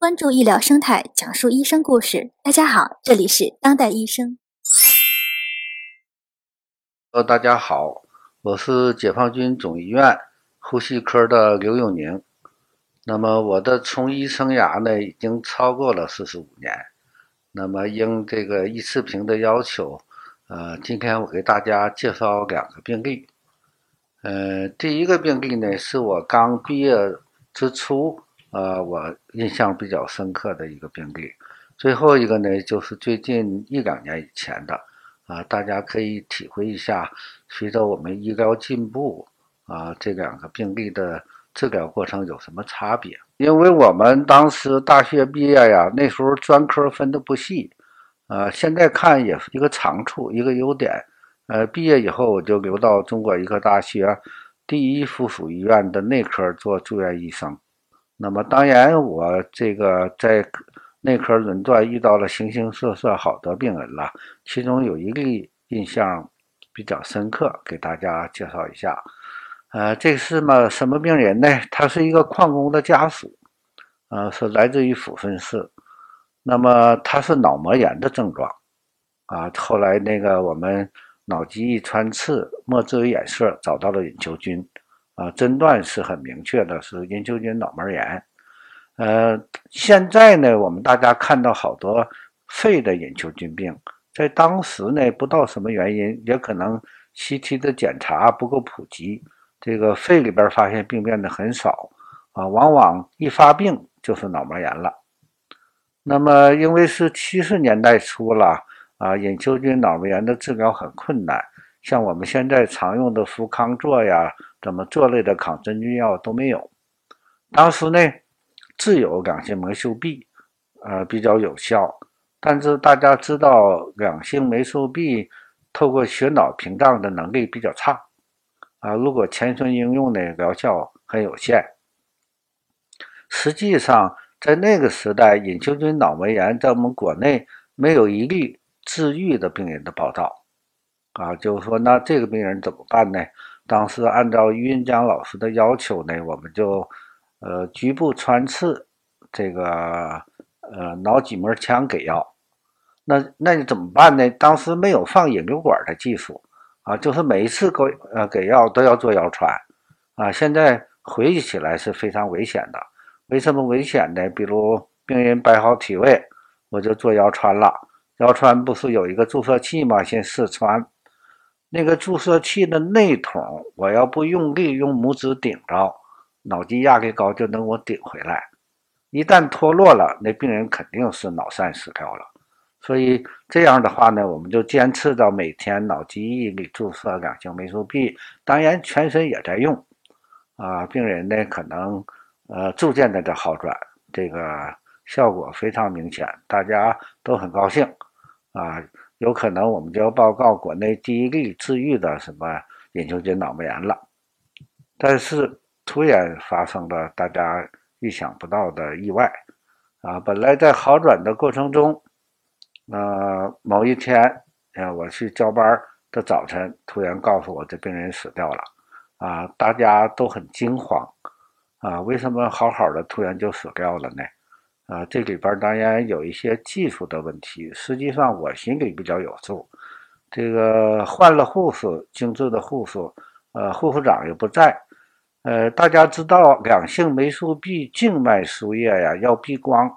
关注医疗生态，讲述医生故事。大家好，这里是当代医生。呃，大家好，我是解放军总医院呼吸科的刘永宁。那么我的从医生涯呢，已经超过了四十五年。那么应这个易次平的要求，呃，今天我给大家介绍两个病例。呃，第一个病例呢，是我刚毕业之初。呃，我印象比较深刻的一个病例，最后一个呢，就是最近一两年以前的，啊，大家可以体会一下，随着我们医疗进步，啊，这两个病例的治疗过程有什么差别？因为我们当时大学毕业呀，那时候专科分的不细，啊，现在看也是一个长处，一个优点。呃，毕业以后我就留到中国医科大学第一附属医院的内科做住院医生。那么当然，我这个在内科轮转遇到了形形色色好多病人了，其中有一例印象比较深刻，给大家介绍一下。呃，这是么什么病人呢？他是一个矿工的家属，呃，是来自于抚顺市。那么他是脑膜炎的症状，啊，后来那个我们脑机一穿刺，末置为眼色，找到了隐球菌。啊，诊断是很明确的，是隐球菌脑膜炎。呃，现在呢，我们大家看到好多肺的隐球菌病，在当时呢，不知道什么原因，也可能 CT 的检查不够普及，这个肺里边发现病变的很少啊，往往一发病就是脑膜炎了。那么，因为是七十年代初了啊，隐球菌脑膜炎的治疗很困难，像我们现在常用的氟康唑呀。怎么做类的抗真菌药都没有。当时呢，自有两性霉素 B，呃，比较有效。但是大家知道，两性霉素 B 透过血脑屏障的能力比较差，啊，如果全身应用呢，疗效很有限。实际上，在那个时代，隐球菌脑膜炎在我们国内没有一例治愈的病人的报道，啊，就是说，那这个病人怎么办呢？当时按照于云江老师的要求呢，我们就呃局部穿刺这个呃脑脊膜腔给药。那那你怎么办呢？当时没有放引流管的技术啊，就是每一次给呃给药都要做腰穿啊。现在回忆起来是非常危险的。为什么危险呢？比如病人摆好体位，我就做腰穿了。腰穿不是有一个注射器吗？先试穿。那个注射器的内筒，我要不用力用拇指顶着，脑机压力高就能我顶回来。一旦脱落了，那病人肯定是脑疝死掉了。所以这样的话呢，我们就坚持到每天脑机液里注射两性霉素 B，当然全身也在用。啊，病人呢可能呃逐渐的在好转，这个效果非常明显，大家都很高兴啊。有可能我们就要报告国内第一例治愈的什么隐球菌脑膜炎了，但是突然发生了大家意想不到的意外，啊，本来在好转的过程中，呃，某一天，呃，我去交班的早晨，突然告诉我这病人死掉了，啊，大家都很惊慌，啊，为什么好好的突然就死掉了呢？啊，这里边当然有一些技术的问题。实际上我心里比较有数。这个换了护士，精致的护士，呃，护士长也不在。呃，大家知道两性霉素 B 静脉输液呀，要避光，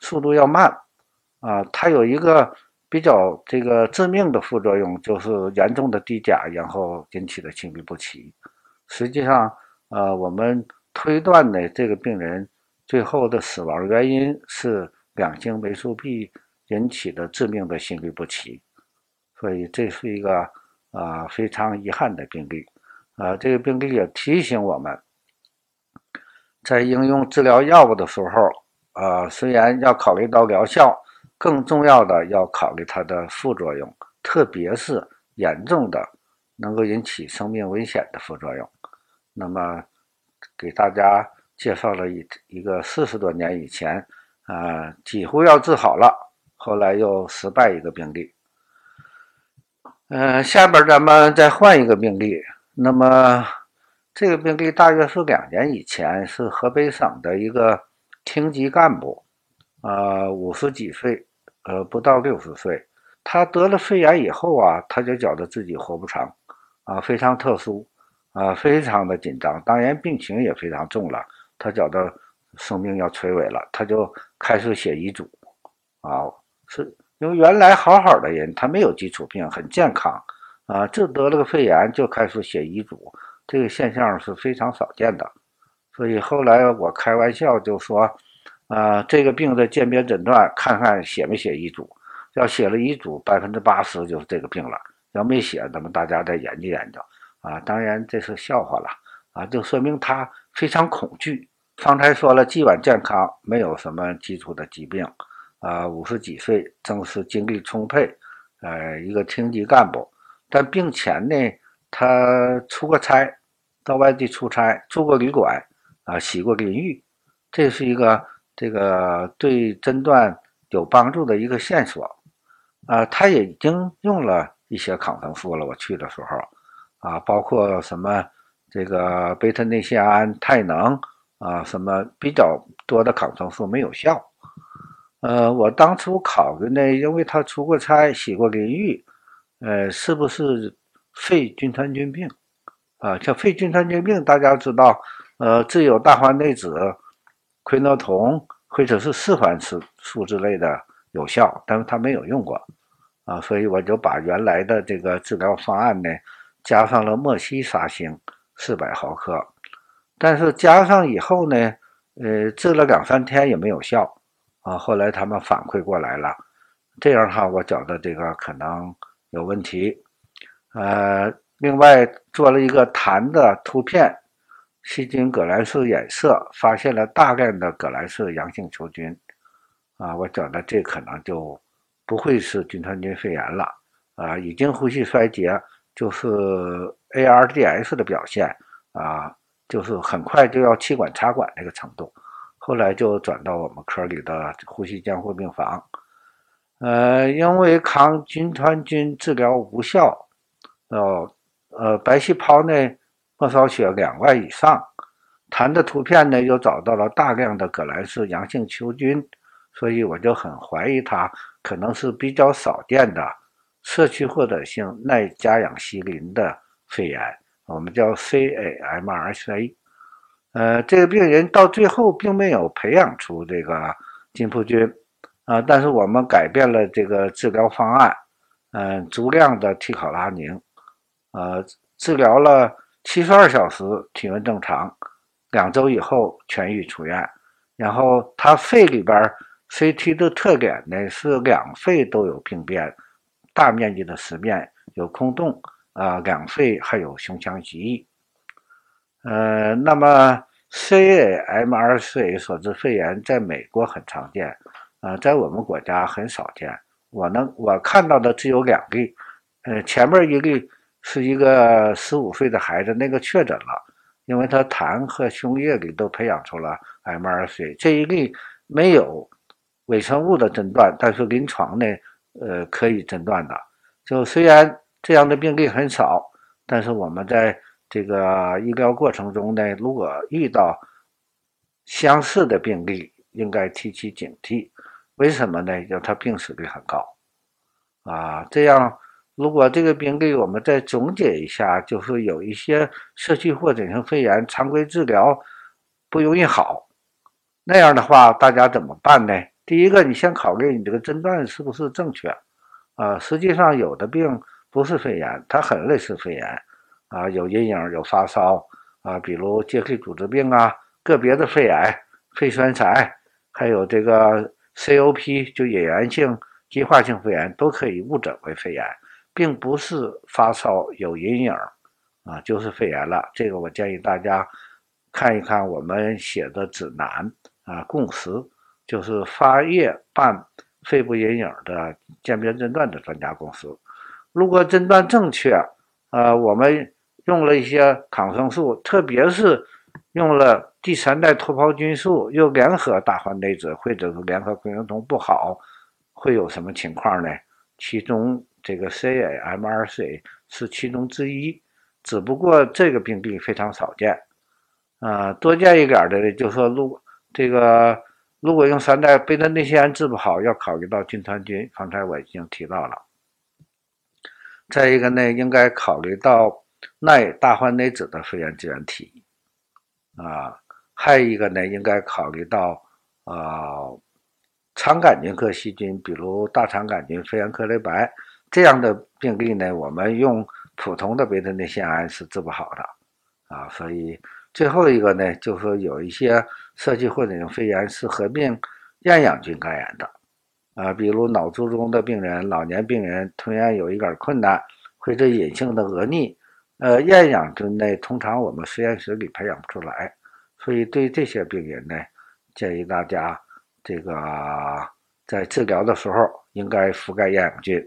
速度要慢。啊，它有一个比较这个致命的副作用，就是严重的低钾，然后引起的心律不齐。实际上，呃，我们推断呢，这个病人。最后的死亡原因是两性霉素 B 引起的致命的心律不齐，所以这是一个啊非常遗憾的病例。啊，这个病例也提醒我们，在应用治疗药物的时候，啊，虽然要考虑到疗效，更重要的要考虑它的副作用，特别是严重的能够引起生命危险的副作用。那么，给大家。介绍了一一个四十多年以前，啊，几乎要治好了，后来又失败一个病例。嗯，下边咱们再换一个病例。那么这个病例大约是两年以前，是河北省的一个厅级干部啊，五十几岁，呃，不到六十岁。他得了肺炎以后啊，他就觉得自己活不长，啊，非常特殊，啊，非常的紧张，当然病情也非常重了。他觉得生命要垂危了，他就开始写遗嘱，啊，是因为原来好好的人，他没有基础病，很健康，啊，就得了个肺炎就开始写遗嘱，这个现象是非常少见的。所以后来我开玩笑就说，啊，这个病的鉴别诊断，看看写没写遗嘱。要写了遗嘱，百分之八十就是这个病了；要没写，那么大家再研究研究啊。当然这是笑话了啊，就说明他非常恐惧。方才说了，既往健康，没有什么基础的疾病，啊，五十几岁，正是精力充沛，呃，一个厅级干部。但病前呢，他出过差，到外地出差，住过旅馆，啊，洗过淋浴，这是一个这个对诊断有帮助的一个线索。啊，他也已经用了一些抗生素了。我去的时候，啊，包括什么这个贝塔内酰胺、泰能啊，什么比较多的抗生素没有效。呃，我当初考虑呢，因为他出过差、洗过淋浴，呃，是不是肺菌团菌病？啊，像肺菌团菌病，大家知道，呃，只有大环内酯、喹诺酮或者是四环素素之类的。有效，但是他没有用过，啊，所以我就把原来的这个治疗方案呢，加上了莫西沙星四百毫克，但是加上以后呢，呃，治了两三天也没有效，啊，后来他们反馈过来了，这样哈，我觉得这个可能有问题，呃，另外做了一个痰的图片，细菌革兰氏染色，发现了大量的革兰氏阳性球菌。啊，我觉得这可能就不会是军团菌肺炎了，啊，已经呼吸衰竭就是 ARDS 的表现，啊，就是很快就要气管插管那个程度，后来就转到我们科里的呼吸监护病房，呃，因为抗军团菌治疗无效，哦，呃，白细胞呢末梢血两万以上，痰的图片呢又找到了大量的革兰氏阳性球菌。所以我就很怀疑它可能是比较少见的社区获得性耐甲氧西林的肺炎，我们叫 CAMRC。呃，这个病人到最后并没有培养出这个金葡菌啊，但是我们改变了这个治疗方案，嗯，足量的替考拉宁，呃，治疗了七十二小时，体温正常，两周以后痊愈出院，然后他肺里边。CT 的特点呢是两肺都有病变，大面积的实面有空洞啊，两肺还有胸腔积液。呃，那么 CAMRC 所致肺炎在美国很常见，啊，在我们国家很少见。我能我看到的只有两例，呃，前面一例是一个十五岁的孩子，那个确诊了，因为他痰和胸液里都培养出了 MRC，这一例没有。微生物的诊断，但是临床呢，呃，可以诊断的。就虽然这样的病例很少，但是我们在这个医疗过程中呢，如果遇到相似的病例，应该提起警惕。为什么呢？因为它病死率很高啊。这样，如果这个病例我们再总结一下，就是有一些社区或者性肺炎，常规治疗不容易好，那样的话，大家怎么办呢？第一个，你先考虑你这个诊断是不是正确，啊，实际上有的病不是肺炎，它很类似肺炎，啊，有阴影，有发烧，啊，比如结缔组织病啊，个别的肺癌、肺栓塞，还有这个 COP 就野源性继化性肺炎都可以误诊为肺炎，并不是发烧有阴影，啊，就是肺炎了。这个我建议大家看一看我们写的指南啊，共识。就是发热伴肺部阴影的鉴别诊断的专家公司，如果诊断正确，呃，我们用了一些抗生素，特别是用了第三代脱孢菌素，又联合大环内酯或者是联合喹诺酮不好，会有什么情况呢？其中这个 CAMRC 是其中之一，只不过这个病例非常少见，啊，多见一点的呢，就说如这个。如果用三代贝塔内酰胺治不好，要考虑到军团菌，刚才我已经提到了。再一个呢，应该考虑到耐大环内酯的肺炎支原体啊，还有一个呢，应该考虑到啊肠杆菌科细菌，比如大肠杆菌、肺炎克雷白这样的病例呢，我们用普通的贝塔内酰胺是治不好的啊。所以最后一个呢，就是有一些社区混种肺炎是合并厌氧菌感染的。啊，比如脑卒中的病人、老年病人吞咽有一点困难，或者隐性的额逆，呃，厌氧菌呢，通常我们实验室里培养不出来，所以对这些病人呢，建议大家这个在治疗的时候应该覆盖厌氧菌。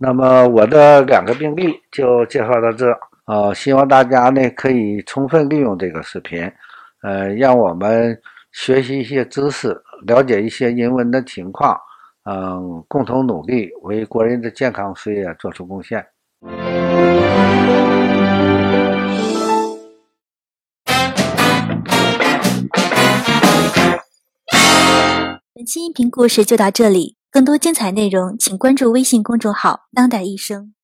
那么我的两个病例就介绍到这，呃，希望大家呢可以充分利用这个视频，呃，让我们学习一些知识，了解一些人文的情况。嗯，共同努力为国人的健康事业做出贡献。本期音频故事就到这里，更多精彩内容请关注微信公众号“当代医生”。